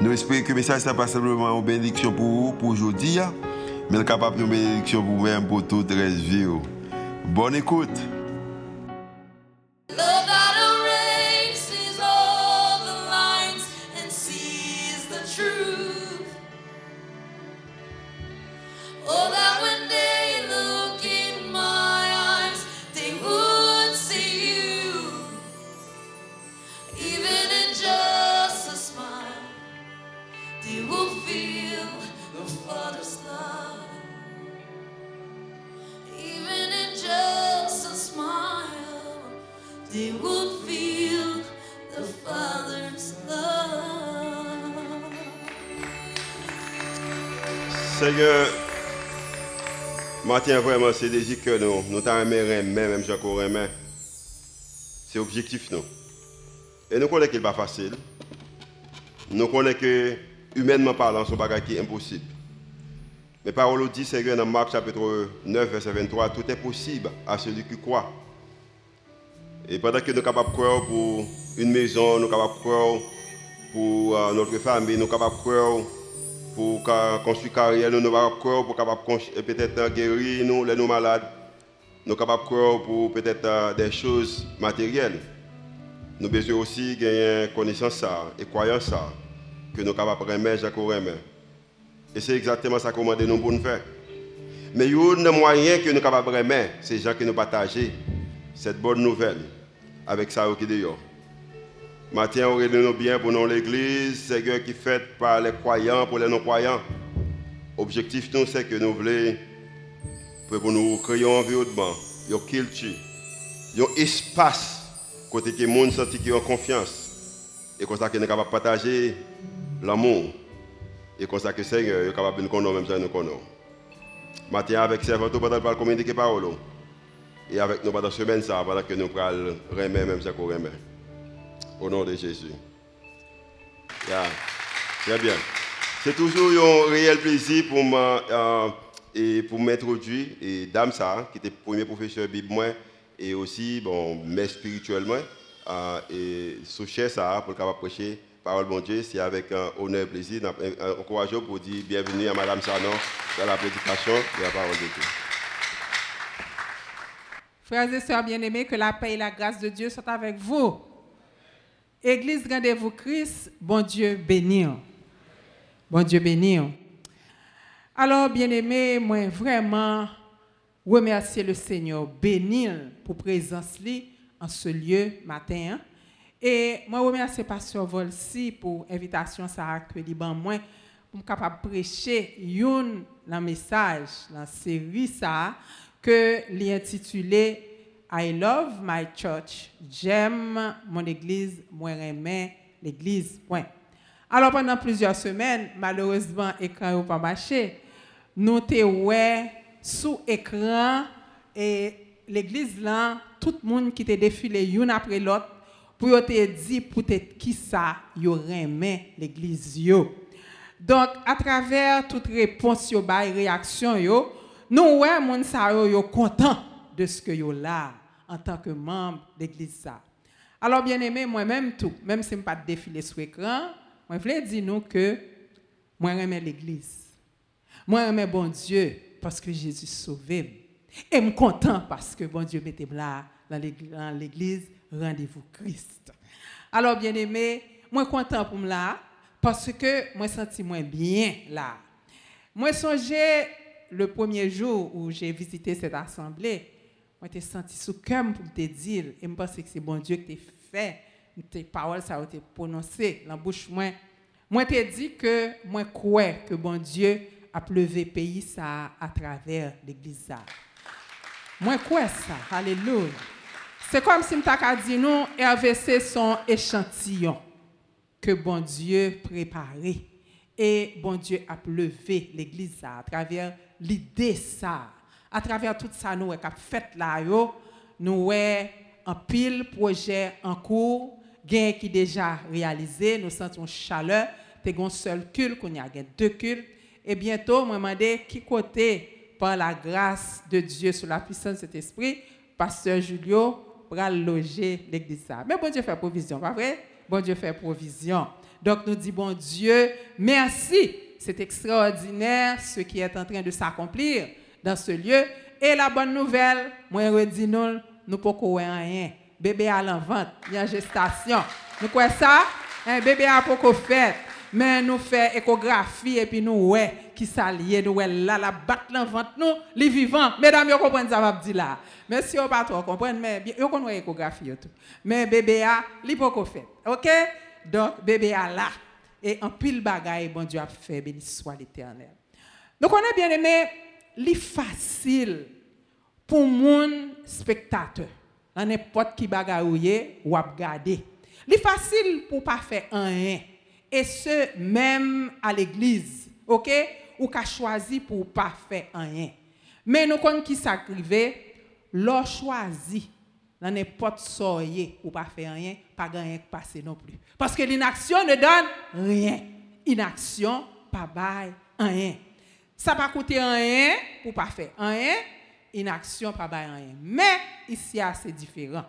Nous espérons que le message n'est pas simplement une bénédiction pour vous, pour aujourd'hui, mais capable de bénédiction pour vous-même, pour toute la vie. Bonne écoute. Vraiment, c'est des que nous, nous même Remen. C'est objectif, nous. Et nous connaissons qu'il n'est pas facile. Nous connaissons que, humainement parlant, ce bagage qui impossible. Mais parole dit, Seigneur, dans Marc chapitre 9, verset 23, tout est possible à celui qui croit. Et pendant que nous sommes capables de croire pour une maison, nous sommes capables de croire pour euh, notre famille, nous sommes capables de croire pour construire carrière, nous sommes capables pour capable peut-être guérir nous, les nous malades. Nous sommes capables de pour peut-être euh, des choses matérielles. Nous avons besoin aussi gagner connaissance et croyance que nous sommes capables de remettre, Jacques. Et c'est exactement ça que nous pour nous faire. Mais il y a un moyen que nous sommes capables de remettre, c'est gens qui nous partagent cette bonne nouvelle avec ça qui. Matin, on nous bien pour nous l'église, Seigneur qui fait par les croyants, pour les non-croyants. L'objectif, c'est que nous voulons pour nous créer un environnement, une culture, un espace côté que les gens sentent ont confiance. Et comme ça, qu'ils sont capables de partager l'amour. Et comme ça, que Seigneur est capable de nous connaître, même si nous connaissons. Matin, avec servant, nous allons communiquer parole. Et avec nous pendant la semaine, ça, pendant que nous allons remettre, même si nous remet. Au nom de Jésus. Très bien. C'est toujours un réel plaisir pour moi euh, et pour m'introduire et Dame ça qui était premier professeur Bible et aussi bon mais spirituellement euh, et sous ça pour capable prêcher parole bon Dieu c'est avec un honneur et plaisir encourageant pour dire bienvenue à madame Sanon dans la prédication de la parole de Dieu. Frères et sœurs bien-aimés, que la paix et la grâce de Dieu soient avec vous. Église Rendez-vous Christ, bon Dieu béni. Bon Dieu béni. Alors, bien-aimé, moi vraiment remercier le Seigneur, bénir pour présence li en ce lieu matin. Et moi remercier Pasteur Volsi pour l'invitation ça que ban moi pour capable prêcher un message dans série ça que l'intitulé I love my church. J'aime mon église, moi j'aime l'église. Point. Alors pendant plusieurs semaines, malheureusement, l'écran n'a pas marché. Nous ouais sous écran et l'église là, tout le monde qui était défilé une après l'autre pour te dire peut-être qui ça aimé l'église. Donc à travers toute réponse yo réaction yo, nous ouais moun sa yo, yo content de ce que yo là en tant que membre d'église. Alors bien aimé, moi-même tout, même si je pas défiler sur l'écran, moi je voulais dire nous que moi j'aime l'église. Moi j'aime bon Dieu parce que Jésus sauvé. Et suis content parce que bon Dieu m'était là dans l'église rendez-vous Christ. Alors bien aimé, moi content pour me là parce que moi senti moins bien là. Moi songé le premier jour où j'ai visité cette assemblée, moi t'ai senti sous cœur pour te dire et je pense que c'est bon Dieu qui t'a fait. Tes paroles ça a été prononcé la bouche. Moi moi t'ai dit que moi crois que bon Dieu a pleuvé pays à travers l'église moi crois ça. Alléluia. C'est comme si m't'a dit nous RVC son échantillon que bon Dieu préparé. Et bon Dieu a levé l'église à travers l'idée ça. À travers tout ça, nous avons fait là, nous avons un pile projet en cours, gain qui déjà réalisé, nous sentons chaleur, t'es un seul culte, qu'on y a deux cultes. Et bientôt, moi, demandé qui côté, par la grâce de Dieu, sous la puissance de cet esprit, pasteur Julio pour loger l'église. Mais bon Dieu fait provision, pas vrai? Bon Dieu fait provision. Donc nous disons, bon Dieu, merci. C'est extraordinaire ce qui est en train de s'accomplir dans ce lieu. Et la bonne nouvelle, moi, je dis nous, nous pouvons rien. Bébé à l'envente, il y a gestation. Nous quoi ça? Un bébé a pas fait. Mais nous faisons échographie et puis nous, ouais, qui s'allie, nous, ouais, là, la batte l'envente, nous, les vivants. Mesdames, vous comprenez ça, va là. Mais si vous pas trop comprendre, mais vous connaissez l'échographie tout. Mais bébé a, il pas fait. OK? Donc, bébé a là. Et en pile bagaille, bon Dieu a fait, béni soit l'éternel. Donc, on a bien aimé, li facile pour mon spectateur, n'importe qui bagaille ou a regarder. Li facile pour pas faire rien. Et ce, même à l'église. OK? Ou qu'a choisi pour pas faire rien. Mais nous connaissons qui s'acrivait, l'on choisi dans n'importe soyez ou pas faire rien, pas gagner passer non plus. Parce que l'inaction ne donne rien. Inaction, pas bail, rien. Ça va coûter rien pour pas faire rien. Inaction, pas rien. Mais ici, c'est différent.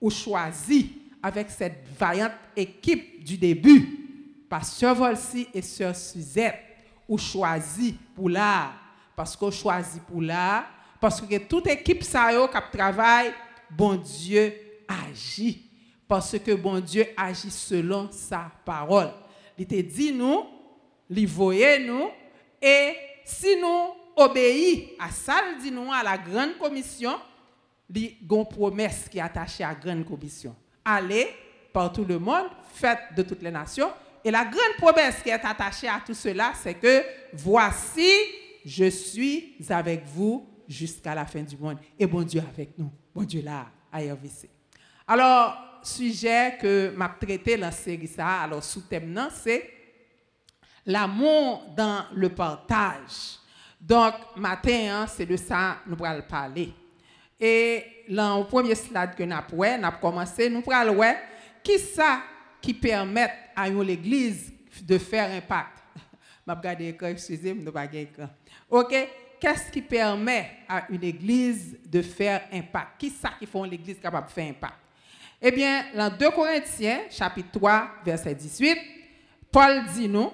Ou choisi avec cette vaillante équipe du début, Pasteur Volsi et Sœur Suzette, ou choisi pour là. Parce qu'on choisit pour là. Parce que toute équipe ça qui travaille bon Dieu agit. Parce que bon Dieu agit selon sa parole. Il te dit nous, il voyait nous, et si nous obéissons à ça, dit nous, à la grande commission, il y a promesse qui est attachée à la grande commission. Allez par tout le monde, faites de toutes les nations. Et la grande promesse qui est attachée à tout cela, c'est que voici, je suis avec vous jusqu'à la fin du monde. Et bon Dieu avec nous. Bon Dieu là, à RVC. Alors, sujet que m'a traité dans la série alors sous-thème c'est l'amour dans le partage. Donc, matin, hein, c'est de ça nous allons parler. Et dans le premier slide que nous avons commencé, nous allons voir qui ça qui permet à l'église de faire impact. Je vais regarder excusez-moi, pas OK? qu'est-ce qui permet à une église de faire impact Qui ça qui font l'église capable de faire impact Eh bien, dans 2 Corinthiens, chapitre 3, verset 18, Paul dit nous,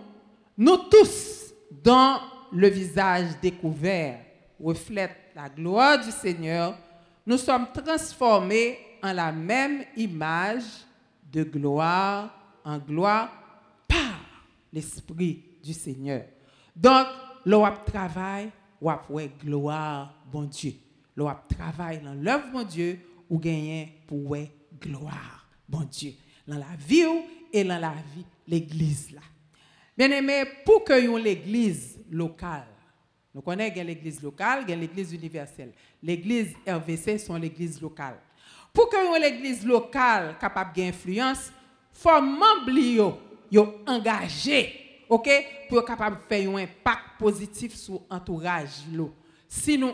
nous tous, dont le visage découvert reflète la gloire du Seigneur, nous sommes transformés en la même image de gloire en gloire par l'Esprit du Seigneur. Donc, le travail ou après gloire, bon Dieu. L'on travaille dans l'œuvre, bon Dieu, ou gagner pour gloire, bon Dieu. Dans la vie et dans la vie, l'église là. Bien aimé, pour que ait l'église locale, nous connaissons l'église locale, l'église universelle. L'église RVC sont l'église locale. Pour que l'église locale capable d'influence, il faut membres yo engagé OK? Pour capable de faire un impact positif sur l'entourage Si nous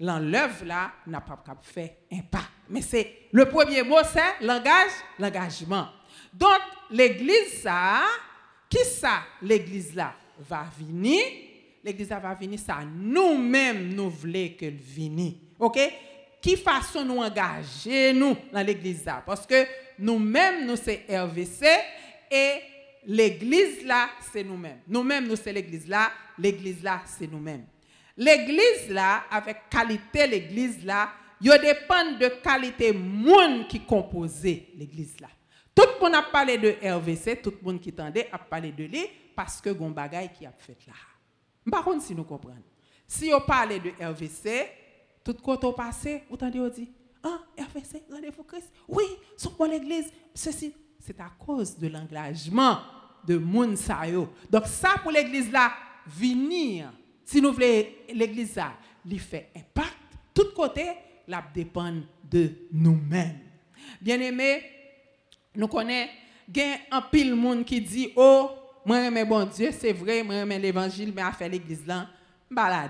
dans l'œuvre là, n'a pas capable faire impact. Mais c'est le premier mot c'est l'engage, l'engagement. Donc l'église ça qui ça l'église là va venir? L'église va venir ça nous-mêmes nous voulons qu'elle vienne. OK? Qui façon nous engager nous dans l'église là? Parce que nous-mêmes nous c'est RVC et l'église là, c'est nous-mêmes. Nous-mêmes, nous, c'est l'église là. L'église là, c'est nous-mêmes. L'église là, avec qualité l'église là, il dépend de qualité monde qui compose l'église là. Tout le monde a parlé de RVC, tout le monde qui tendait a parlé de lui parce que gon bagay qui a fait là. Par si nous comprenons. Si on parle de RVC, tout côté passé, vous tendez on dit, ah, RVC, rendez-vous Christ. Oui, sur l'église, ceci, c'est à cause de l'engagement de moun Donc ça pour l'église là venir si nous voulons l'église là lui fait impact tout côté la dépend de nous-mêmes. Bien-aimé, nous connaissons un pile monde qui dit oh moi j'aime bon Dieu, c'est vrai, moi j'aime l'évangile, mais à faire l'église là, la.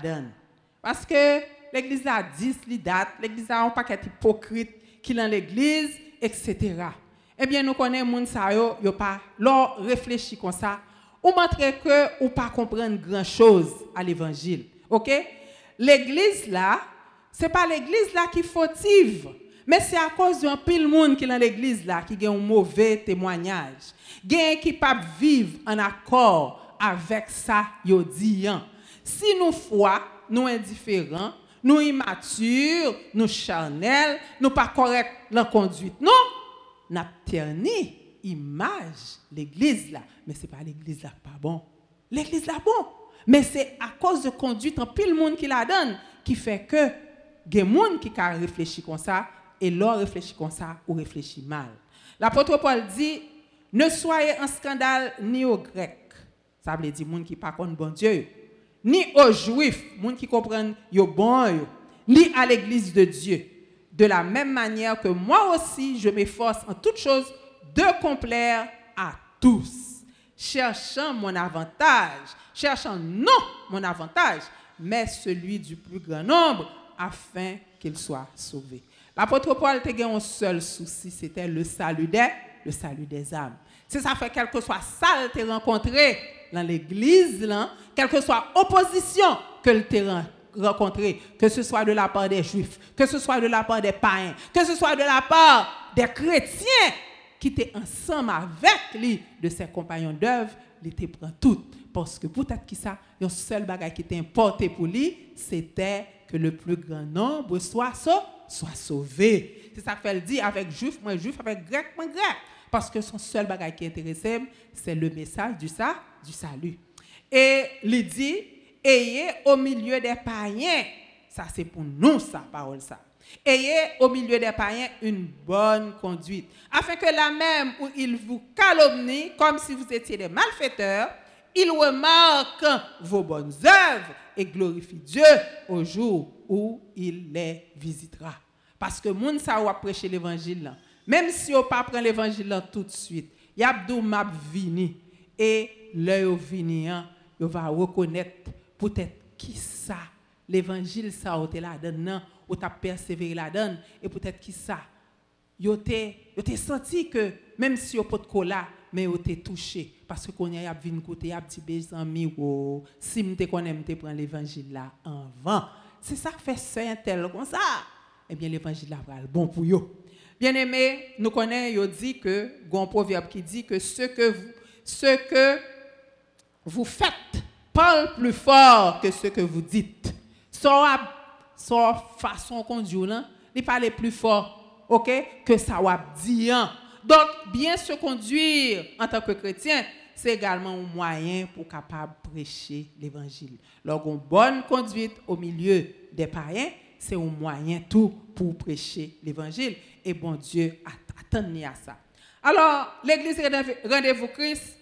Parce que l'église là 10 li date, l'église là un paquet hypocrite qui dans l'église, etc. Eh bien, nous connaissons moun sa yo, yo pas, comme ça, ou montre que ou pas comprendre grand chose à l'évangile. OK? L'église là, c'est pas l'église là qui fautive. Mais c'est à cause d'un pile monde qui est dans l'église là qui a un mauvais témoignage. Gen qui pas vivre en accord avec ça yo dit. hein. Si nous foi, nous indifférents, nous immatures, nous charnels, nous pas correct dans conduite. Non, n'a terni image l'église là, mais c'est pas l'église là pas bon. L'église là bon, mais c'est à cause de conduite en pile monde qui la donne qui fait que gen monde qui a réfléchi comme ça et l'or réfléchit comme ça ou réfléchit mal. L'apôtre Paul dit ne soyez un scandale ni aux Grecs. Ça veut dire monde qui pas contre bon Dieu, ni aux Juifs, monde qui comprennent yo bon ni à l'église de Dieu. De la même manière que moi aussi, je m'efforce en toutes choses de complaire à tous, cherchant mon avantage, cherchant non mon avantage, mais celui du plus grand nombre, afin qu'il soit sauvé. L'apôtre Paul était un seul souci, c'était le salut des, le salut des âmes. Si ça fait quel que soit ça que rencontré dans l'église, quelle que soit opposition que tu rencontré, que ce soit de la part des juifs, que ce soit de la part des païens, que ce soit de la part des chrétiens qui étaient ensemble avec lui, de ses compagnons d'œuvre, il te prend tout. Parce que peut-être que ça, le seul bagage qui était importé pour lui, c'était que le plus grand nombre soit, sau- soit sauvé. C'est ça qu'elle dit avec juif, moi juif, avec grec, moi grec. Parce que son seul bagage qui intéressait, c'est le message du, sa- du salut. Et il dit, ayez au milieu des païens, ça c'est pour nous, ça, parole ça. Ayez au milieu des païens une bonne conduite, afin que la même où ils vous calomnient comme si vous étiez des malfaiteurs, ils remarquent vos bonnes œuvres et glorifient Dieu au jour où il les visitera. Parce que moun sa ou a prêché l'évangile même si on pas prend l'évangile tout de suite, y a dou map vini et l'œil vini hein, yo va reconnaître peut-être qui ça l'évangile ça ou la donne non, ou t'a persévéré la donne et peut-être qui ça yo te yo te senti que même si yo pas de cola mais yo touché parce que qu'on y a vinn côté a petit bés ami ou si m'te connais m'te prend l'évangile là en vent c'est ça fait saint tel comme ça eh bien l'évangile là va bon pour yo bien aimé nous connaissons yo dit que un proverbe qui dit que ce que vous ce que vous faites parle plus fort que ce que vous dites. Son, son façon conduire, là, il parle plus fort, ok, que ça va dire. Donc, bien se conduire en tant que chrétien, c'est également un moyen pour capable prêcher l'évangile. Une bonne conduite au milieu des païens, c'est un moyen tout pour prêcher l'évangile. Et bon Dieu attend à ça. Alors, l'église Rendez-vous Christ,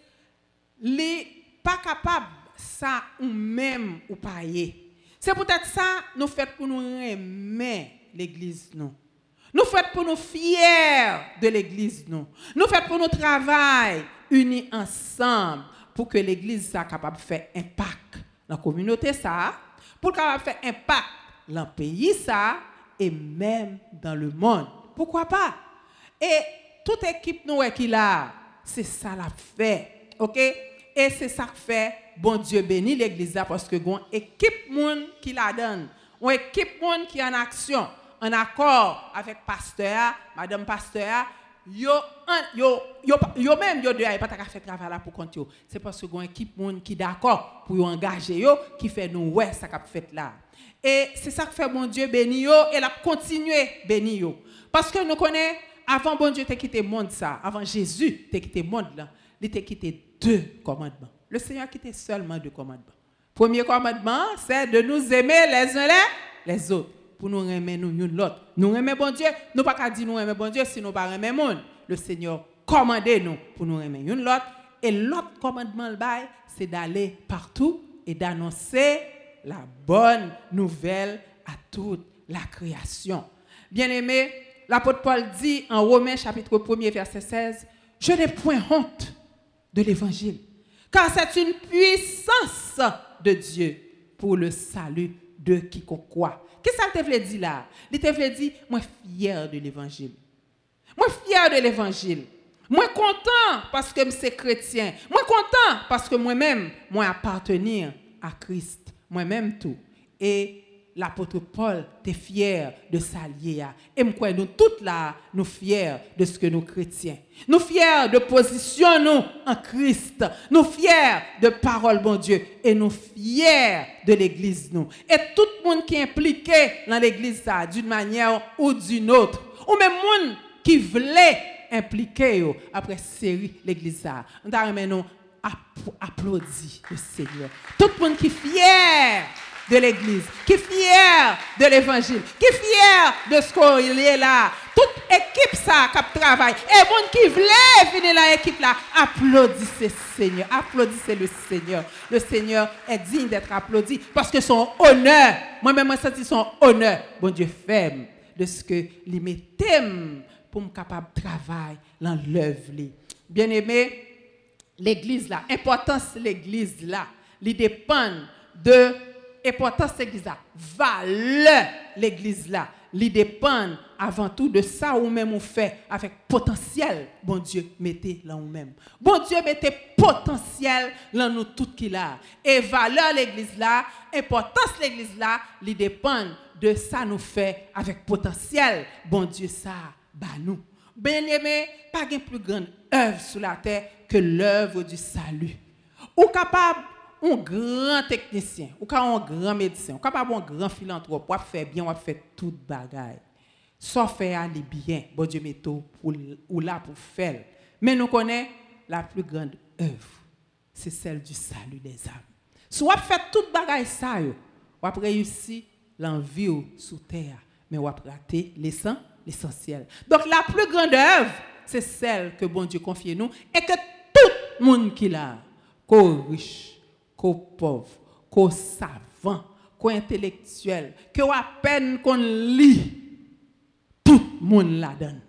li pas capable ça ou même ou payer. C'est peut-être ça nous fait pour nous aimer l'église nous. Nous fait pour nous fiers de l'église nous. Nous fait pour nous travail unis ensemble pour que l'église soit capable de faire impact dans la communauté ça, pour capable faire impact dans le pays et même dans le monde. Pourquoi pas? Et toute équipe nous qui là, c'est ça la fait. OK? Et c'est ça que fait bon Dieu bénit l'église parce que une équipe monde qui la donne, une équipe monde qui est en action, en accord avec pasteur, madame pasteur, yo yo yo yo même yo de pas ta faire travail là pour compte. C'est parce que une équipe monde qui d'accord pour engager yo qui fait nous ouais ça qu'a fait là. Et c'est ça que fait bon Dieu béni et la continuer béni. Parce que nous connaissons avant bon Dieu t'a quitté monde ça, avant Jésus t'a quitté monde là, il t'a quitté deux commandements. Le Seigneur a quitté seulement deux commandements. Premier commandement, c'est de nous aimer les uns les autres. Pour nous aimer nous une l'autre. Nous aimer bon Dieu, nous pas dire nous aimer bon Dieu si nous pas aimer monde. Le Seigneur commandé nous pour nous aimer une l'autre. Et l'autre commandement le bail, c'est d'aller partout et d'annoncer la bonne nouvelle à toute la création. Bien-aimé, l'apôtre Paul dit en Romains chapitre 1er verset 16, je n'ai point honte de l'évangile, car c'est une puissance de Dieu pour le salut de quiconque croit. Qu'est-ce que te dire là? Il te veut dire, moi fier de l'évangile. Moi fier de l'évangile. Moi content parce que je suis chrétien. Moi content parce que moi-même, moi appartenir à Christ. Moi-même tout. Et l'apôtre Paul était fier de s'allier. Et moi, nous toutes là, nous fiers de ce que nous chrétiens. Nous fiers de position nous en Christ. Nous fiers de parole, bon Dieu. Et nous fiers de l'église, nous. Et tout le monde qui est impliqué dans l'église, d'une manière ou d'une autre. Ou même monde qui voulait impliquer après série l'église. Nous nous applaudit le Seigneur. Tout le monde qui est fier de l'Église, qui est fier de l'Évangile, qui est fier de ce qu'il est là. Toute équipe ça qui travaille. Et bon qui voulait venir dans l'équipe là, applaudissez Seigneur, applaudissez le Seigneur. Le Seigneur est digne d'être applaudi parce que son honneur, moi-même, moi senti son honneur, bon Dieu ferme de ce que lui mettait pour me capable de travailler dans l'œuvre. Bien aimé, l'église là, importance l'église là, il dépend de importance l'église là, valeur l'église là, il dépend avant tout de ça ou même on fait avec potentiel, bon Dieu, mettez là ou même. Bon Dieu, mettez potentiel dans nous tout qu'il a. Et valeur l'église là, importance l'église là, il dépend de ça nous fait avec potentiel, bon Dieu, ça, bah nous. Bien aimé, pas de plus grande œuvre sur la terre que l'œuvre du salut. Ou capable un grand technicien, ou un grand médecin, ou capable un grand philanthrope, ou faire bien, ou faire toute bagaille. Soit faire aller bien, bon Dieu met ou là pour faire. Mais nous connaissons la plus grande œuvre, c'est celle du salut des âmes. Soit fait toute bagaille ça, ou après réussir l'envie sous terre, mais après rater l'essentiel. Donc la plus grande œuvre, c'est celle que bon Dieu confie nous et que tout le monde qui l'a, qu'au riche, qu'au pauvre, qu'au savant, qu'au intellectuel, qu'au à peine qu'on lit, tout le monde la donne.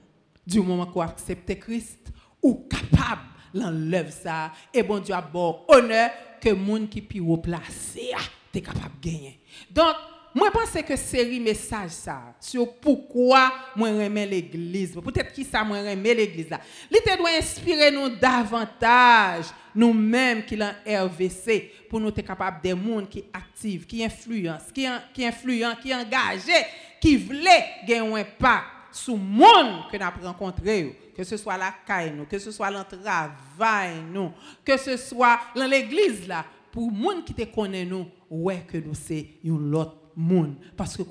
Du moment qu'on accepte Christ, ou capable l'enlève ça, et bon Dieu a bon honneur que le monde qui est haut placé, ah, est capable de gagner. Donc, moi, je pense que série message ça sur pourquoi moi j'aime l'église. Peut-être qui ça moi j'aime l'église là. Il doit inspirer nous davantage nous-mêmes qui l'en RVC pour nous être capables des monde qui actifs, qui influencent, qui qui influent, qui engagés, qui voulaient gagner un impact sur le monde que nous avons rencontré, que ce soit la caille, que ce soit le travail, que ce soit l'église là, pour le monde qui te connaît nous, ouais que nous c'est une autre monde. Parce que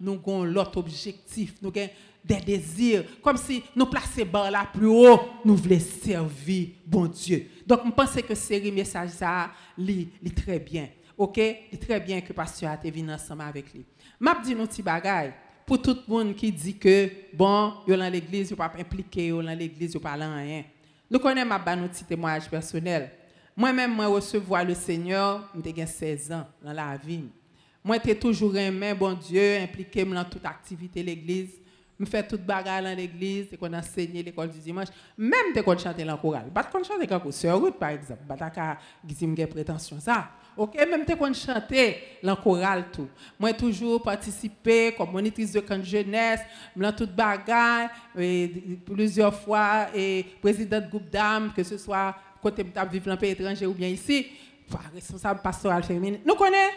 nous avons l'autre objectif, nous avons des désirs, comme si nous plaçons bar là plus haut, nous voulons servir bon Dieu. Donc, je pense que série message ça, lit très bien. OK? Lit très bien que pasteur a été venu ensemble avec lui. M'a dit nous petit bagaille pour tout le monde qui dit que bon, yo dans l'église, yo pas impliqué, yo dans l'église, yo pas rien. Nous connaissons ma nos petit témoignage personnel. Moi-même, moi recevoir le Seigneur, j'ai 16 ans dans la vie. Moi, j'ai toujours aimé, bon Dieu, impliqué dans toute activité de l'église. Je fais toute bagarre dans l'église, qu'on enseigne l'école du dimanche. Même dès qu'on chante dans chorale. Pas qu'on chante quand sur route, par exemple. Pas qu'à dire prétention ça. OK, même dès qu'on chante dans chorale tout. Moi, toujours participé comme monitrice de camp jeunesse, dans toute bagarre, plusieurs fois, et président de groupe d'âmes, que ce soit côté de vivre dans pays étranger ou bien ici, responsable pastoral féminin. Nous connaissons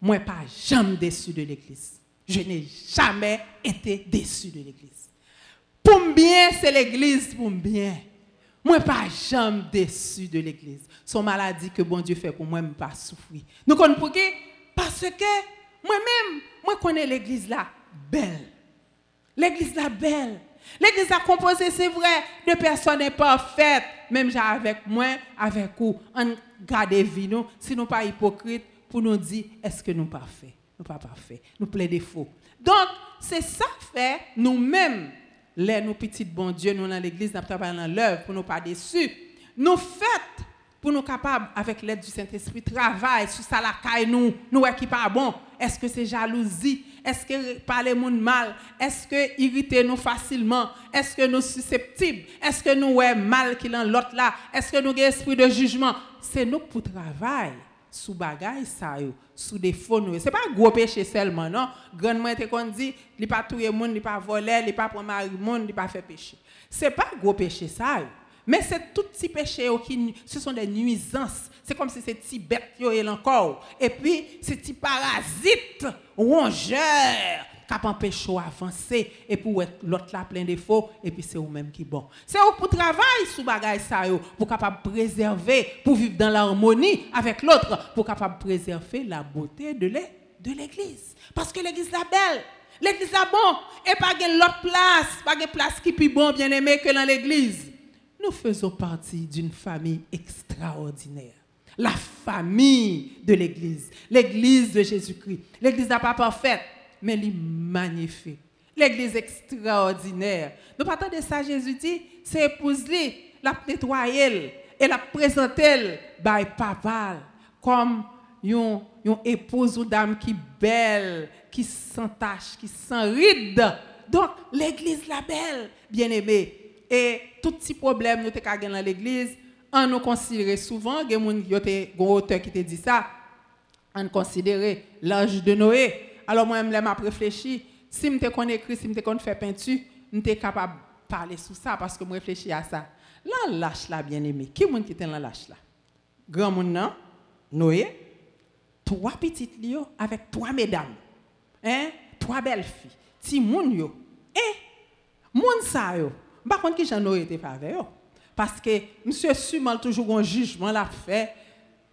moi, pas jamais déçu de l'église. Je n'ai jamais été déçu de l'église. Pour bien, c'est l'église pour bien. Moi, pas jamais déçu de l'église. Son maladie que bon Dieu fait pour moi, je pas souffrir. Nous pourquoi? Parce que moi-même, moi connais l'église là belle. L'église là belle. L'église a composé, c'est vrai, de personnes imparfaites. Même avec moi, avec vous. On garde vie, nous, si nous pas hypocrites pour nous dire est-ce que nous pas parfaits Nous pas parfaits, nous plein défauts. Donc, c'est ça fait nous-mêmes, les nous petits bon Dieu, nous dans l'église, nous travaillons dans l'œuvre pour nous pas déçus. Nous faites pour nous capables, avec l'aide du Saint-Esprit, travailler sur ça la caille nous, nous qui pas bon. Est-ce que c'est jalousie? Est-ce que parler monde mal? Est-ce que irriter nous facilement? Est-ce que nous susceptibles? Est-ce que nous ouais mal qui l'autre là? Est-ce que nous avons esprit de jugement? C'est nous pour travailler sous bagaille ça yo, sous défaut nous. C'est pas gros péché seulement non. Grand moi qu'on dit, il pas tuer monde, il pas voler, il pas prendre mari monde, il pas faire péché. C'est pas gros péché ça yo. Mais c'est tout petit péché qui ce sont des nuisances. C'est comme si c'est petit bête yo et encore. Et puis c'est petit parasite rongeur qui empêche avancer et pour l'autre là plein de défauts et puis c'est vous même qui bon. C'est pour travailler sous bagaille ça pour capable préserver pour vivre dans l'harmonie avec l'autre pour capable préserver la beauté de l'église parce que l'église est belle. L'église est bon et pas l'autre place, pas de place qui plus bon bien aimé que dans l'église nous faisons partie d'une famille extraordinaire. La famille de l'Église, l'Église de Jésus-Christ. L'Église n'est pas parfaite, mais elle est magnifique. L'Église extraordinaire. Nous partons de ça, Jésus dit, c'est épouse la nettoyer et la présenter by papa comme une, épouse ou dame qui belle, qui sans tache, qui sans ride. Donc, l'église la belle, bien aimée. Et tout petit problème nous avons dans l'église, on nous considère souvent, il y a un auteur qui te dit ça, on considère l'âge de Noé. Alors moi, je m'a réfléchi, si je connais écrit, si je connais faire peinture, je suis capable de parler sur ça parce que je réfléchis à ça. Là, lâche là, bien aimé. Qui est-ce qui était dans lâche là? Grand monde, non? Noé, trois petites lios avec trois mesdames. Hein? Trois belles filles. Ti moun yo. Eh, moun sa yo. Par contre, qui j'en ai été faveur. Parce que monsieur Sumal toujours un jugement l'a fait.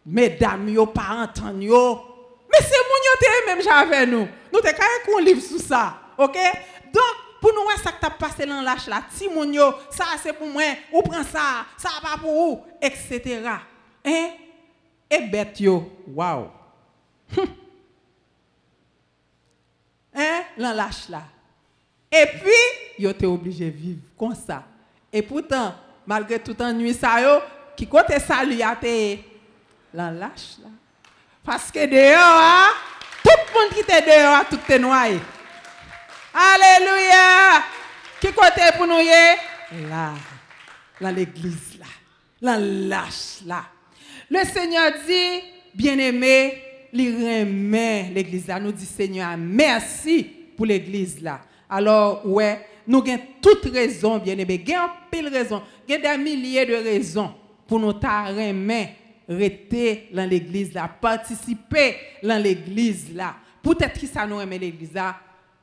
Mesdames, yo, parents, yo. Mais c'est mon même j'avais nous. Nous t'es qu'on livre sur ça. OK? Donc, pour nous, ça que t'as passé dans l'âge là, ti mon ça c'est pour moi, ou prend ça, ça pas pour vous, etc. Hein? Et bête yo, wow. hein? Dans l'âge là. Et puis, yo t'es obligé de vivre comme ça. Et pourtant, malgré tout ennui ça yo, qui côté salut a te la lâche là. Parce que dehors, hein, tout le monde qui était dehors, tout est noyé. Alléluia. Qui côté pour nous Là, dans l'église là, la lâche là. Le Seigneur dit, bien-aimé, il l'église là. Nous dit, Seigneur, merci pour l'église là. Alors, ouais, nous avons toute raison, bien aimé, nous avons pile raison, nous avons des milliers de raisons pour nous remettre rester dans l'église là, participer dans l'église là. Peut-être que ça nous remet l'église là?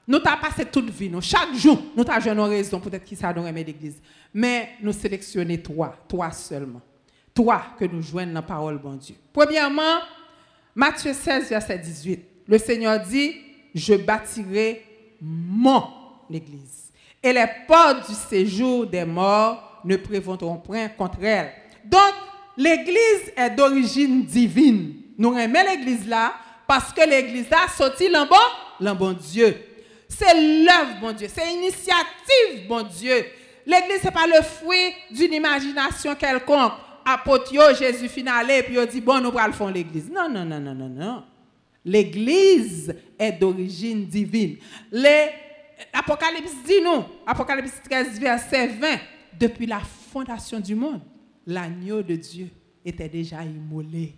Nous avons passé toute vie, nous. chaque jour, nous avons nos raisons, peut-être que ça nous remet l'église. Mais nous sélectionnons toi, toi seulement. Toi que nous joignons la parole, bon Dieu. Premièrement, Matthieu 16, verset 18. Le Seigneur dit, je bâtirai mon l'Église. Et les portes du séjour des morts ne prévaudront point contre elle. Donc, l'Église est d'origine divine. Nous aimons l'Église là parce que l'Église là sorti l'en bon, Dieu. C'est l'œuvre, bon Dieu. C'est l'initiative, bon Dieu. L'Église, ce n'est pas le fruit d'une imagination quelconque. Apôtre Jésus finalé, puis il dit, bon, nous allons l'Église. Non, non, non, non, non, non. L'Église est d'origine divine. L'Apocalypse dit nous, Apocalypse 13, verset 20, depuis la fondation du monde, l'agneau de Dieu était déjà immolé.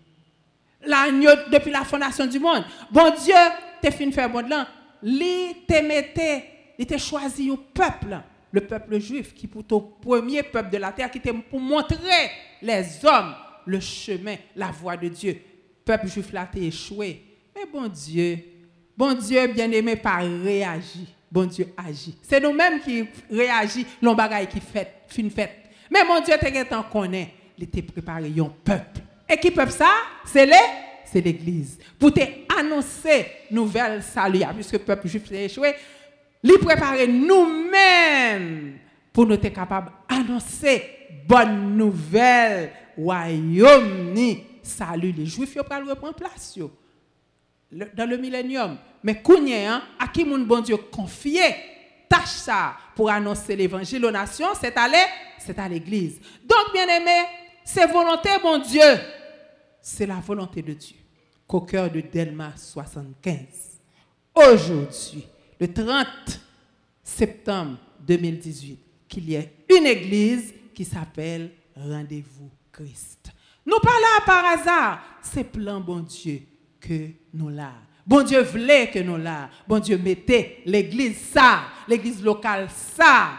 L'agneau depuis la fondation du monde. Bon Dieu, t'es fin faire bon là. Li il t'a choisi un peuple, le peuple juif, qui pour ton premier peuple de la terre, qui était pour montrer les hommes le chemin, la voie de Dieu. Peuple juif là, t'es échoué mais bon Dieu, bon Dieu bien-aimé, pas réagit. Bon Dieu agit. C'est nous-mêmes qui réagissons, l'on bagaille qui fait, fin fait. Mais mon Dieu, t'es temps connaît, il était préparé un peuple. Et qui peuple ça? C'est les c'est l'église. Pour te annoncer nouvelle salut, puisque le peuple juif est échoué, il préparer nous-mêmes pour nous être capables d'annoncer bonne nouvelle, royaume salut. Les juifs, ils vont reprendre place dans le millénium. Mais Kounia, hein, à qui mon bon Dieu confié tâche pour annoncer l'évangile aux nations, c'est à c'est à l'église. Donc, bien aimé, c'est volonté, mon Dieu. C'est la volonté de Dieu qu'au cœur de Delma 75, aujourd'hui, le 30 septembre 2018, qu'il y ait une église qui s'appelle Rendez-vous Christ. Nous pas là par hasard, c'est plein bon Dieu que nous là. Bon Dieu voulait que nous là. Bon Dieu mettait l'église ça, l'église locale ça,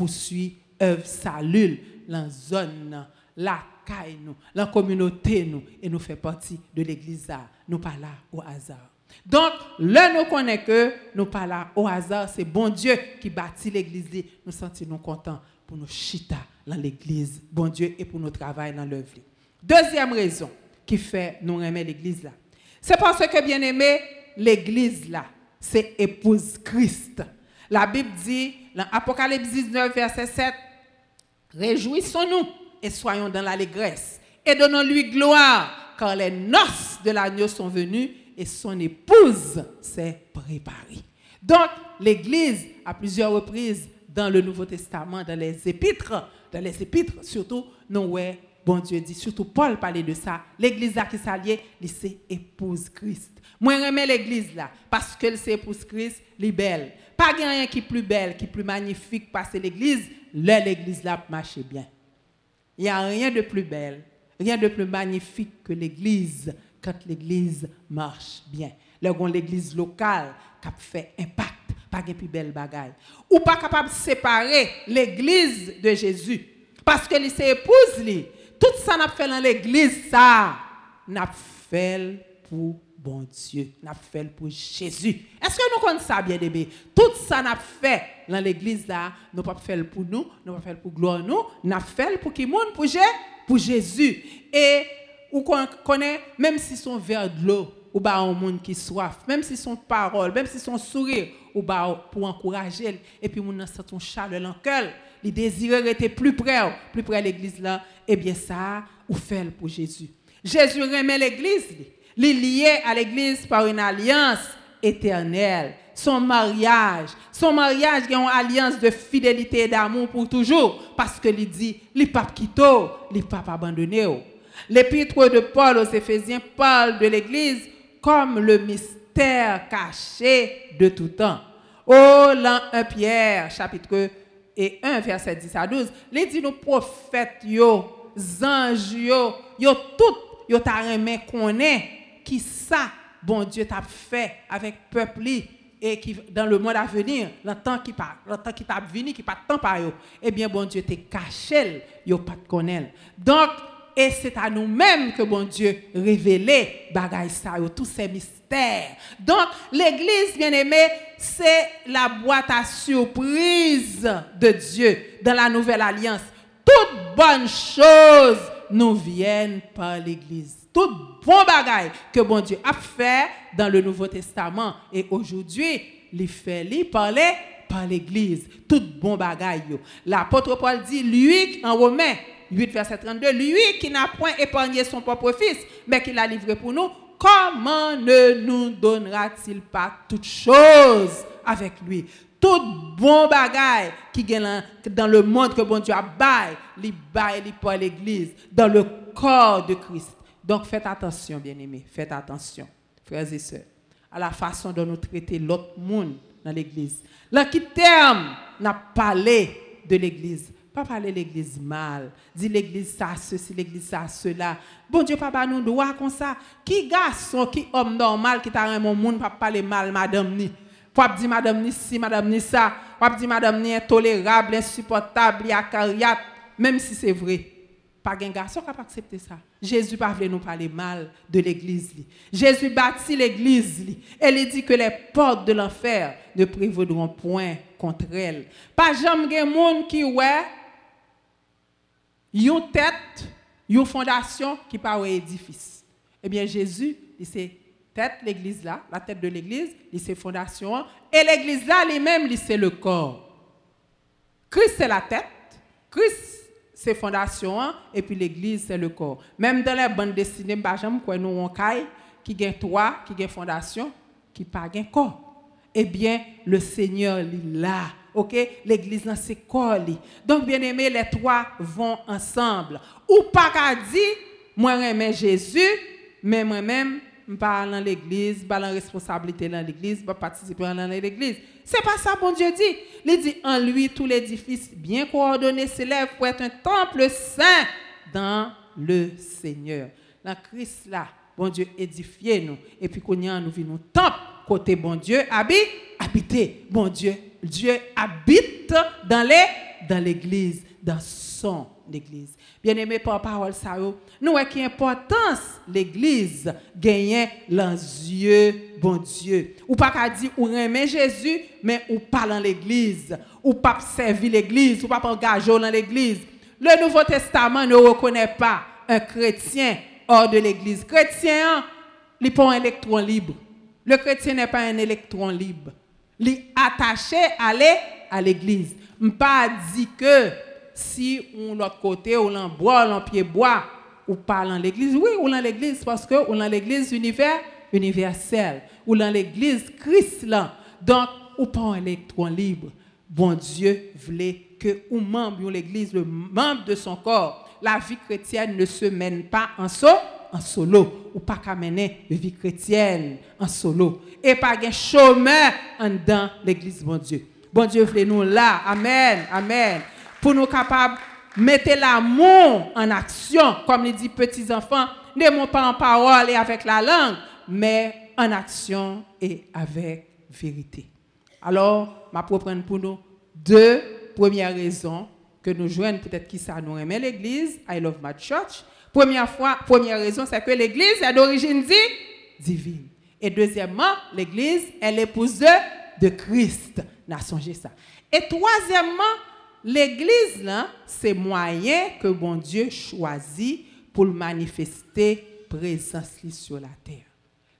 pour capable poursuivre œuvre salut dans la zone, la caille la communauté nous, et nous fait partie de l'église. Nous pas là au hasard. Donc, là, nous connaissons que nous pas là au hasard, c'est bon Dieu qui bâtit l'église. Nous sentons contents pour nous chita dans l'église, bon Dieu, et pour nous travailler dans l'œuvre. Deuxième raison qui fait nous aimer l'église là, c'est parce que, bien aimé, l'église là, c'est épouse Christ. La Bible dit, dans Apocalypse 19, verset 7, Réjouissons-nous et soyons dans l'allégresse et donnons-lui gloire, car les noces de l'agneau sont venues et son épouse s'est préparée. Donc, l'Église, à plusieurs reprises dans le Nouveau Testament, dans les épîtres, dans les épîtres surtout, non ouais, bon Dieu dit, surtout Paul parlait de ça, l'Église là qui s'alliait, c'est épouse Christ. Moi, j'aime l'Église là, parce que c'est épouse Christ, est belle. Pas rien qui plus belle, qui est plus magnifique que l'Église, l'Église là marche bien. Il n'y a rien de plus belle, rien de plus magnifique que l'Église quand l'Église marche bien. L'église locale qui fait impact, pas de plus belle bagaille. Ou pas capable de séparer l'Église de Jésus. Parce que c'est épouse, tout ça n'a fait dans l'Église, ça, n'a fait pour bon Dieu, n'a fait pour Jésus. Est-ce que nous connaissons ça bien, bébé? Tout ça n'a fait dans l'église là, nous pas fait pour nous, nous pas fait pour gloire nous, n'a fait pour qui monde pour pour Jésus. Et ou connaît même si son verre de l'eau ou ba un monde qui soif, même si son parole, même si son sourire ou ba pour encourager et puis mon sent ton chaleur dans cœur, il désirait être plus près, plus près l'église là, et eh bien ça ou fait pour Jésus. Jésus remet l'église il lié à l'Église par une alliance éternelle. Son mariage, son mariage est une alliance de fidélité et d'amour pour toujours, parce que il dit, les papes quittent, les papes abandonnés. L'épître de Paul aux Éphésiens parle de l'Église comme le mystère caché de tout temps. Oh, l'an 1 Pierre, chapitre et 1, verset 10 à 12, il dit nos prophètes, yo, anges, yo, yo tout, yo ta qu'on est qui ça, bon Dieu t'a fait avec peuple et qui dans le monde à venir, le temps qui pas, le temps qui t'a venu, qui pas temps par eh bien bon Dieu t'est caché, yo pas de connaître. Donc et c'est à nous-mêmes que bon Dieu révélé bagaille ça, tous ces mystères. Donc l'église bien-aimée, c'est la boîte à surprise de Dieu dans la nouvelle alliance. Toutes bonnes choses nous viennent par l'église tout bon bagaille que bon Dieu a fait dans le Nouveau Testament et aujourd'hui, il fait, parlait par l'église. Tout bon bagaille. L'apôtre Paul dit, lui, en Romains 8, verset 32, lui qui n'a point épargné son propre fils, mais qui l'a livré pour nous, comment ne nous donnera-t-il pas toutes choses avec lui? Tout bon bagaille qui est dans le monde que bon Dieu a bail, il bail pour l'église, dans le corps de Christ. Donc faites attention, bien-aimés, faites attention, frères et sœurs, à la façon dont nous traitons l'autre monde dans l'église. Là qui terme n'a parlé de l'église, pas parler l'église mal, dit l'église ça, ceci, l'église ça, cela. Bon Dieu, papa, nous doit comme ça. Qui garçon, qui homme normal qui t'a un monde, pas parler mal, madame ni. Pas dire madame ni si, madame ni ça. Pas dire madame ni intolérable, insupportable, yakariat, même si c'est vrai. Pas un garçon qui accepter ça. Jésus pas voulu nous parler mal de l'église. Jésus bâtit l'église il dit que les portes de l'enfer ne prévaudront point contre elle. Pas jamais monde qui ouais une tête, une fondation qui pas un édifice. Eh bien Jésus, il c'est tête l'église là, la tête de l'église, c'est fondation et l'église là lui-même, c'est le corps. Christ c'est la tête, Christ c'est fondation hein, et puis l'église c'est le corps. Même dans les bandes dessinées, bah j'aime quoi nous on caille qui gagne toit, qui gagne fondation, qui pas gagne corps. Eh bien, le Seigneur est là OK? L'église dans c'est corps. Donc bien aimé, les trois vont ensemble. Ou pas dire moi j'aime Jésus, mais moi-même je parle dans l'église, pas la responsabilité dans l'église, pas participer dans l'église. C'est pas ça bon Dieu dit. Il dit en lui tout l'édifice bien coordonné s'élève pour être un temple saint dans le Seigneur. Dans Christ là, bon Dieu édifiez nous et puis qu'on y a nous temple côté bon Dieu habite habiter bon Dieu Dieu habite dans dans l'église dans l'église bien aimé par parole ça nous est qui importance l'église gagner dans yeux bon Dieu. Ou pas qu'à dire ou aimer Jésus mais ou pas dans l'église. Ou pas servir l'église ou pas engager dans l'église. Le Nouveau Testament ne reconnaît pas un chrétien hors de l'église. Chrétien il pas un électron libre. Le chrétien n'est pas un électron libre. Il est attaché à l'église. Pas dit que si on l'autre côté, on l'en bois, on pied bois, ou pas dans l'église. Oui, ou dans l'église parce que on dans l'église univers, universelle. Ou dans l'église Christ là. Donc, ou pas un électron libre. Bon Dieu voulait que ou membre l'église, le membre de son corps, la vie chrétienne ne se mène pas en solo, en solo, ou pas qu'à mener la vie chrétienne en solo. Et pas un chemin en dans l'église, bon Dieu. Bon Dieu voulait nous là. Amen. Amen pour nous capables de mettre l'amour en action, comme il dit petits enfants, ne pas en parole et avec la langue, mais en action et avec vérité. Alors, ma propre pour nous deux premières raisons que nous jouons, peut-être qui ça nous aime l'église, I love my church. Première fois, première raison, c'est que l'église est d'origine divine. Et deuxièmement, l'église est l'épouse de Christ. N'a songé ça. Et troisièmement, L'église, là, c'est moyen que bon Dieu choisit pour manifester présence sur la terre.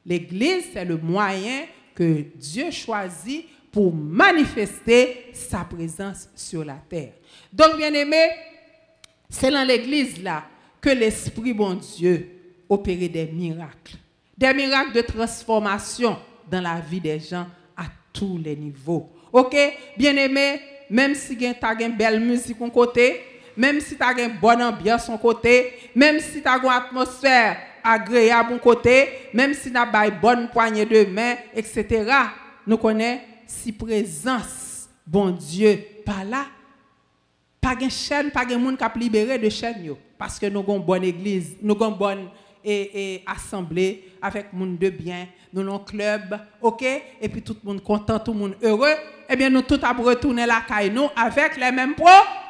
L'église, c'est le moyen que Dieu choisit pour manifester sa présence sur la terre. Donc, bien aimé, c'est dans l'église là que l'Esprit bon Dieu opérait des miracles. Des miracles de transformation dans la vie des gens à tous les niveaux. OK? Bien aimé, même si tu as une belle musique de côté, même si tu as une bonne ambiance de côté, même si tu as une atmosphère agréable de côté, même si tu as une bonne poignée de main, etc., nous connaissons si présence, bon Dieu, pas là, pas de chaîne, pas de monde qui libéré de chaîne, parce que nous avons une bonne église, nous avons une bonne et, assemblée avec monde de bien, nous avons un club, ok, et puis tout le monde content, tout le monde heureux, eh bien nous tous avons retourné la caille nous avec les mêmes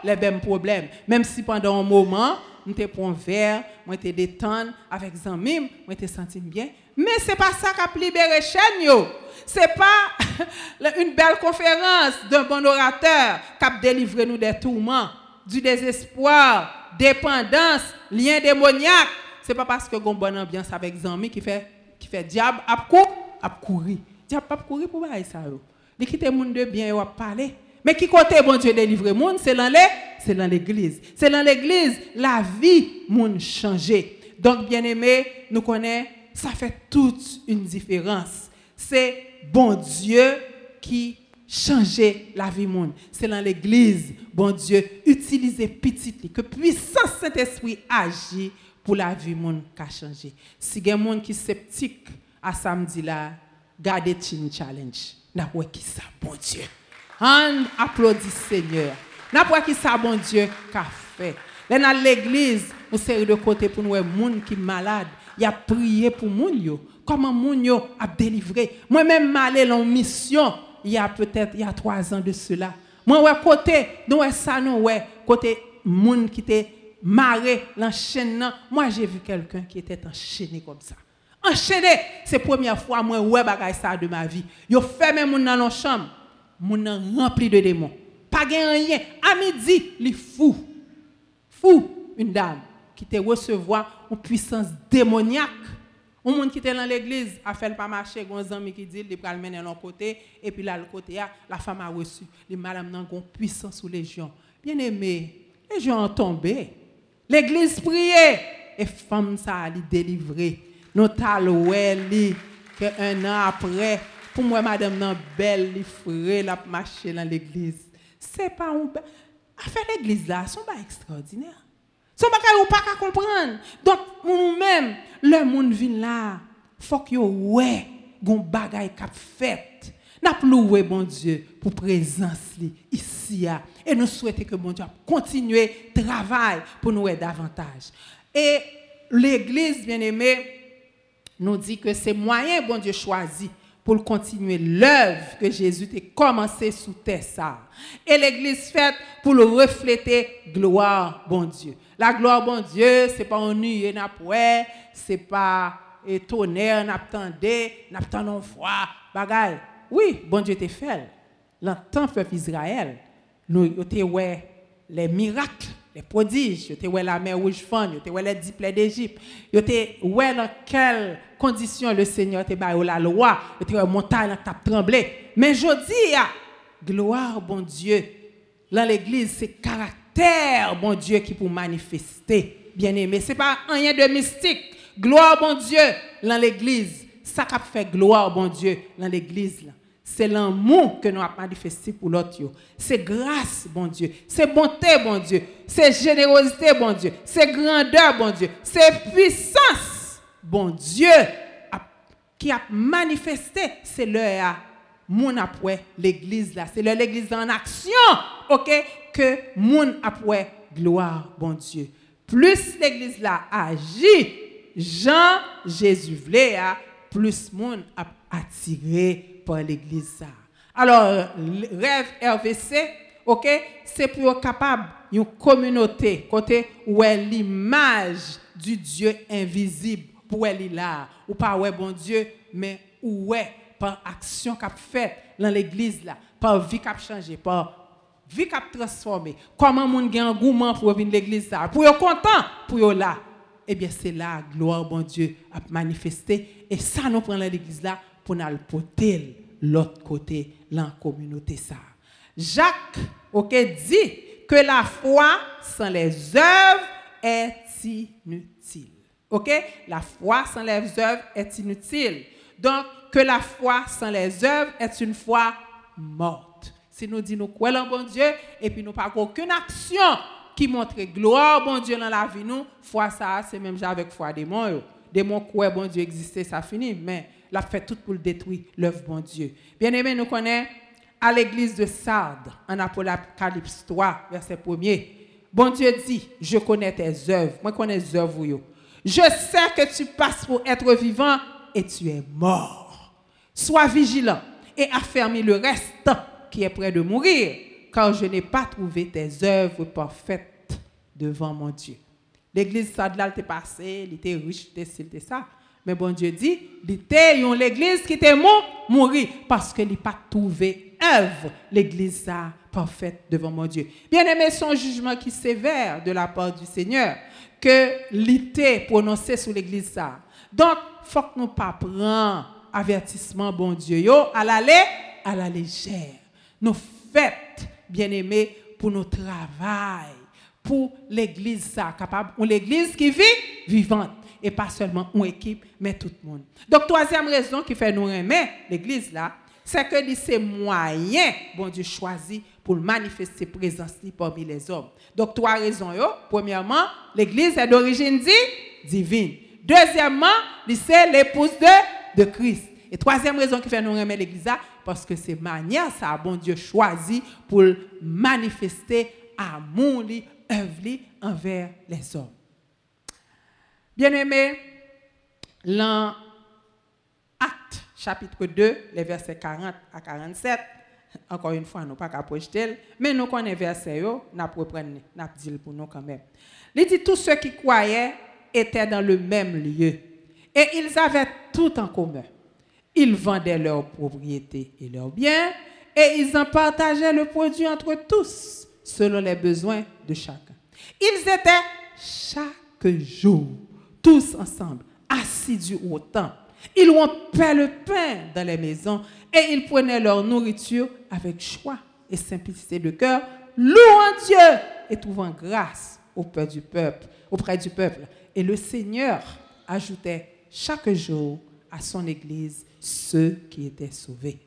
les mêmes problèmes. Même si pendant un moment, nous te un verre, moi te détendre avec Zamim, moi te senti bien, mais c'est pas ça qui a libéré chaîne yo. C'est pas une belle conférence d'un bon orateur qui a délivré nous des tourments, du désespoir, dépendance, lien démoniaque c'est pas parce que une bonne ambiance avec Zami qui fait qui fait diable à courir. Diable pas courir pour bailler ça yo. Monde de bien a parler. Mais qui côté bon Dieu délivrer monde, c'est dans c'est dans l'église. C'est dans l'église la vie monde changer. Donc bien aimé, nous connaissons ça fait toute une différence. C'est bon Dieu qui changeait la vie monde. C'est dans l'église, bon Dieu, utiliser petit que puissance Saint-Esprit agit pour la vie monde qui a changé. Si y a monde qui sceptique à samedi là, gardez une challenge. N'a pas qui ça bon Dieu. On applaudit Seigneur. N'a pas qui ça bon Dieu qu'a fait. Dans l'église, on série de côté pour nous monde qui malade, il a prié pour moun. Comment moun yo a délivré? Moi même malé en mission, il y a peut-être il y a trois ans de cela. Moi ouais côté, nous ouais ça nous ouais côté moun qui était maré l'enchaînement. Moi, j'ai vu quelqu'un qui était enchaîné comme ça. Enchaîné, c'est la première fois moi ouais bagay ça de ma vie. Yo fermé mon dans la chambre, mon rempli de démons. Pas rien. À midi, il fou. Fou, une dame qui te recevoir une puissance démoniaque. Un monde qui était dans l'église a fait pas marcher, un ami qui dit il le mener l'autre côté et puis là le côté la femme a reçu. Les madame n'a une puissance sous les gens. Bien aimé, les gens ont tombé. L'Eglise priye, e fam sa li delivre. Nou talwe li, ke un an apre, pou mwen madame nan bel li fure la pou mache lan l'Eglise. Se pa ou be... Afe l'Eglise la, son ba ekstraordinèr. Son ba kè ou pa ka kompran. Donk, moun mèm, lè moun vin la, fok yo wè, goun bagay kap fèt. N'a loué bon Dieu pour présence ici et nous souhaitons que bon Dieu continue travail pour nous aider davantage. Et l'église bien-aimée nous dit que c'est moyen bon Dieu choisi pour continuer l'œuvre que Jésus a commencé sous terre. Et l'église faite pour le refléter gloire bon Dieu. La gloire bon Dieu, c'est pas un nuée n'a c'est pas tonnerre, n'attendait, n'attendons froid, bagaille. Oui, bon Dieu te fait. L'entend peuple Israël, nous avons ouais les miracles, les prodiges, vous ouais la mer rouge fan, vous ouais les dix plaies d'Égypte, vous ouais dans quelles conditions le Seigneur te baillé la loi, vous ouais montagne qui tremblé. Mais je dis, gloire bon Dieu, dans l'église, c'est caractère bon Dieu qui pour manifester, bien aimé. C'est pas rien de mystique. Gloire, bon Dieu, dans l'église. Ça qui fait gloire, bon Dieu, dans l'église. C'est l'amour que nous avons manifesté pour l'autre. C'est grâce, bon Dieu. C'est bonté, bon Dieu. C'est générosité, bon Dieu. C'est grandeur, bon Dieu. C'est puissance, bon Dieu, qui a manifesté. C'est l'heure mon après l'église là. C'est l'église en action, ok, que mon après gloire, bon Dieu. Plus l'église là agit, Jean Jésus voulait plus monde a attiré l'église Alors rêve RVC OK, c'est pour être capable une communauté côté où est l'image du Dieu invisible pour elle là. Ou pas ouais bon Dieu mais où est? Par action qu'a fait dans l'église là. Par vie qu'a changé par vie qu'a transformé. Comment monde un engouement pour venir l'église là? Pour être content pour là. Eh bien c'est là, gloire, bon Dieu, a manifesté. Et ça, nous prenons l'église là pour nous porter l'autre côté, la communauté ça. Jacques, ok, dit que la foi sans les œuvres est inutile. Ok? La foi sans les œuvres est inutile. Donc, que la foi sans les œuvres est une foi morte. Si nous disons nous croyons bon Dieu et puis nous pas aucune action qui montre gloire, bon Dieu, dans la vie, nous, foi ça, c'est même avec foi démon. Démon, quoi, bon Dieu existait, ça finit, mais l'a fait tout pour le détruire, l'œuvre, bon Dieu. Bien aimé, nous connaissons à l'église de Sardes, en Apocalypse 3, verset 1er. Bon Dieu dit, je connais tes œuvres. Moi, connais tes œuvres. Je sais que tu passes pour être vivant et tu es mort. Sois vigilant et affermis le reste qui est près de mourir, car je n'ai pas trouvé tes œuvres parfaites devant mon Dieu. L'église ça là était passé, il était riche, il était ça. Mais bon Dieu dit, l'église qui était mourir parce qu'il n'a pas trouvé œuvre l'église ça parfaite devant mon Dieu. Bien aimé, son jugement qui sévère de la part du Seigneur que l'ité prononcé sur l'église ça. Donc, faut que nous pas prendre avertissement bon Dieu yo à l'aller à la légère. Nous faites bien aimé pour nos travail pour l'église ça capable l'église qui vit vivante et pas seulement une équipe mais tout le monde. Donc troisième raison qui fait nous aimer l'église là, c'est que c'est moyen bon Dieu choisi pour manifester présence parmi les hommes. Donc trois raisons yo. Premièrement, l'église est d'origine divine. Deuxièmement, c'est l'épouse de, de Christ. Et troisième raison qui fait nous aimer l'église là, parce que c'est manière ça bon Dieu choisi pour manifester amour œuvre envers les hommes. Bien-aimés, dans Acte chapitre 2, les versets 40 à 47, encore une fois, nous pas qu'à projeter, mais nous connaissons versets, nous reprenons, nous dit pour nous quand même. Il dit tous ceux qui croyaient étaient dans le même lieu et ils avaient tout en commun. Ils vendaient leurs propriétés et leurs biens et ils en partageaient le produit entre tous selon les besoins de chacun. Ils étaient chaque jour, tous ensemble, assidus au temple. Ils rompaient le pain dans les maisons et ils prenaient leur nourriture avec joie et simplicité de cœur, louant Dieu et trouvant grâce auprès du peuple, auprès du peuple. Et le Seigneur ajoutait chaque jour à son église ceux qui étaient sauvés.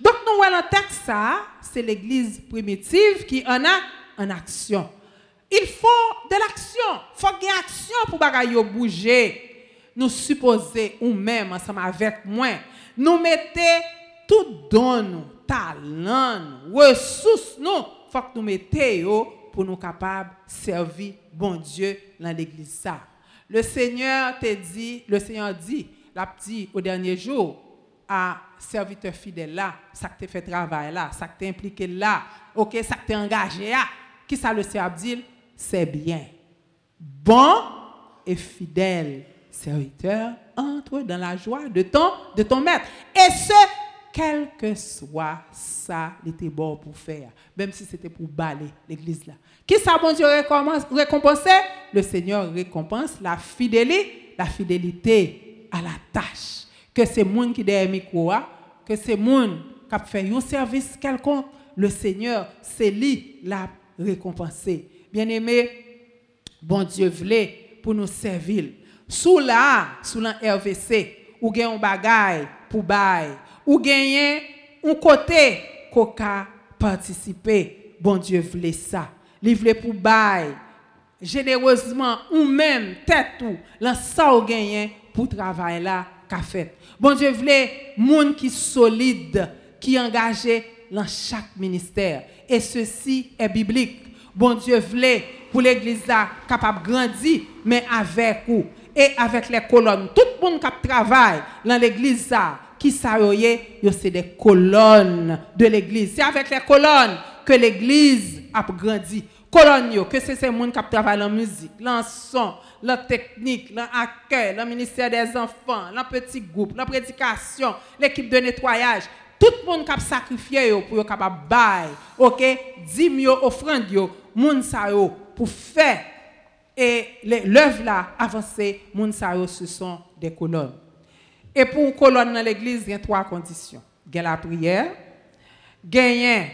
Donc nous nous voyons le texte, ça, c'est l'église primitive qui en a en action. Il fò de l'aksyon. Fò gen aksyon pou bagay yo bouje. Nou suppose ou mèm ansam avèk mwen. Nou mette tout don nou, talan nou, resous nou. Fò k nou mette yo pou nou kapab servi bon Diyo lan l'Eglisa. Le Seigneur te di, le Seigneur di, la pti ou denye jou, a serviteur fidèle la, sa k te fè travay la, sa k te implike la, ok, sa k te engaje la, ki sa le Seigneur di, c'est bien. Bon et fidèle serviteur, entre dans la joie de ton, de ton maître. Et ce, quel que soit ça, il était bon pour faire, même si c'était pour balayer l'église là. Qui ça, bon Dieu, récompenser Le Seigneur récompense la fidélité, la fidélité à la tâche. Que c'est monde qui derrière micro, que c'est monde qui a fait un service quelconque, le Seigneur, c'est lui l'a récompensé. Bien-aimé, bon Dieu voulait pour nous servir. Sous là, sous la RVC, ou gagne un bagage pour bail, ou gagne un côté qu'on participer. Bon Dieu voulait ça. Il voulait pour bail généreusement ou même tête là ça ou gagne pour travailler là qu'a fait. Bon Dieu voulait monde qui solide, qui engagé dans chaque ministère et ceci est biblique. Bon Dieu voulait pour l'église là capable grandir mais avec vous et avec les colonnes. Tout le monde qui travaille dans l'église qui s'arroye, c'est des colonnes de l'église. C'est avec les colonnes que l'église a grandi. Colonnes, que c'est ces gens qui travaillent en musique, en son, la technique, l'accueil, le ministère des enfants, le petit groupe, la prédication, l'équipe de nettoyage. Tout le monde qui a sacrifié pour capable bail, OK, dîme offrande yo, yo pour faire et l'œuvre là avancer, ce sont des colonnes. Et pour une colonne dans l'église, il y a trois conditions. A la prière, a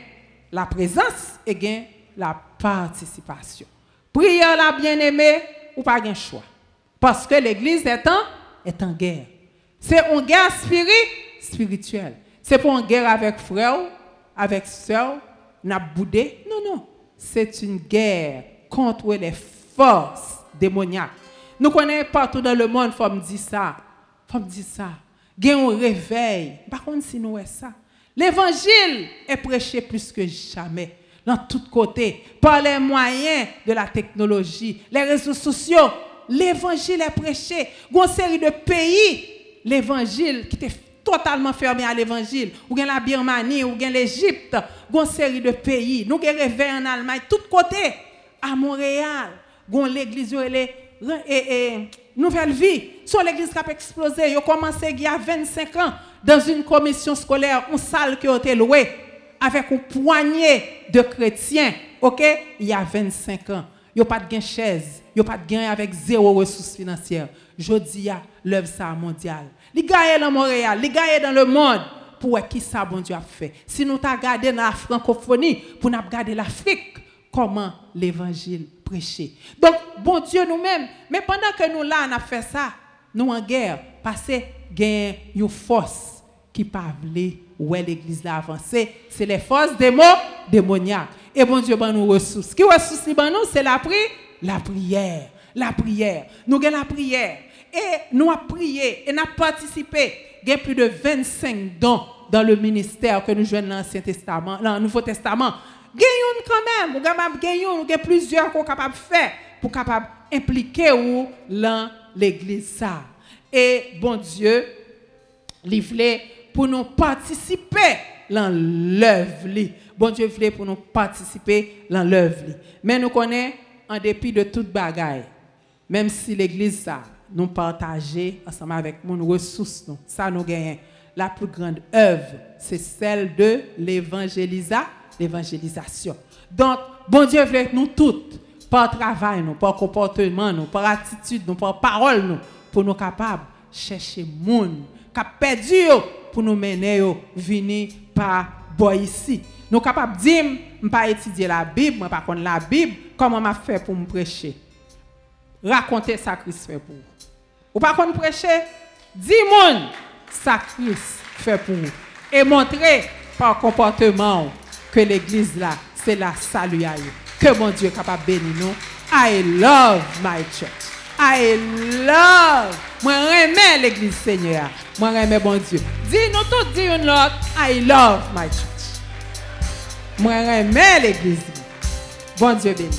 la présence et a la participation. Prière la bien-aimée ou pas de choix. Parce que l'église est en guerre. C'est une guerre spirituelle. C'est pour une guerre avec frère, avec soeur, n'a boudé. Non, non. C'est une guerre contre les forces démoniaques. Nous connaissons partout dans le monde, faut me dire ça. Faut me dire ça. A un réveil. Par contre, si nous ça. L'évangile est prêché plus que jamais, dans tous côtés, par les moyens de la technologie, les réseaux sociaux. L'évangile est prêché. A une série de pays, l'évangile qui était totalement fermé à l'évangile. Ou bien la Birmanie, ou bien l'Égypte, une série de pays. Nous avons réveil en Allemagne, tous côtés. À Montréal, l'église, et, nouvelle vie. Sur l'église qui a explosé, ils ont commencé il y a 25 ans dans une commission scolaire, une salle qui a été louée avec une poignée de chrétiens. OK? Il y a 25 ans. Il n'y a pas de chaise, il n'y a pas de gain avec zéro ressources financières. Je dis à l'œuvre mondiale. Les gars dans Montréal, les gars dans le monde pour qui ça bon Dieu a fait. Si nous t'avons regardé dans la francophonie, pour nous regarder l'Afrique, comment l'évangile prêcher. Donc, bon Dieu nous-mêmes, mais pendant que nous là, on a fait ça, nous en guerre, parce que gagne une force qui parle où l'église l'a avancé, c'est les forces démo, démoniaques. Et bon Dieu, ben nous ressources. Qui ressources ben nous, c'est la prière, la prière, la prière. Nous avons la prière. Et nous avons prié et nous avons participé. Il y a plus de 25 dons dans le ministère que nous jouons dans l'Ancien Testament, dans le Nouveau Testament. Gagnons quand même, nous avons plusieurs qu'on capable de faire pour capable impliquer dans l'église. Et bon Dieu, il pour nous participer dans l'œuvre. Bon Dieu voulait pour nous participer dans l'œuvre. Mais nous connaissons, en dépit de toute bagaille, même si l'église nous partageons ensemble avec nos ressources, nous, ça nous gagne. La plus grande œuvre, c'est celle de l'évangélisation. Donc, bon Dieu veut nous toutes, par travail, nous, par comportement, nous, par attitude, nous, par parole, nous, pour nous capables de chercher monde qui a perdu pour nous mener venir par boy ici. Nous capables de dire, je pas étudier la Bible, je pas connaître la Bible, comment m'a fait pour me prêcher? Racontez ça Christ fait pour vous. Ou pas qu'on prêcher, dis monde ça Christ fait pour vous. Et montrer par comportement que l'église là, c'est la salut à. Que mon Dieu est capable de bénir nous. I love my church. I love. Moi, j'aime l'église Seigneur. Moi, j'aime bon Dieu. Dis-nous tout, dis une autre. I love my church. Moi, j'aime l'église. Bon Dieu béni.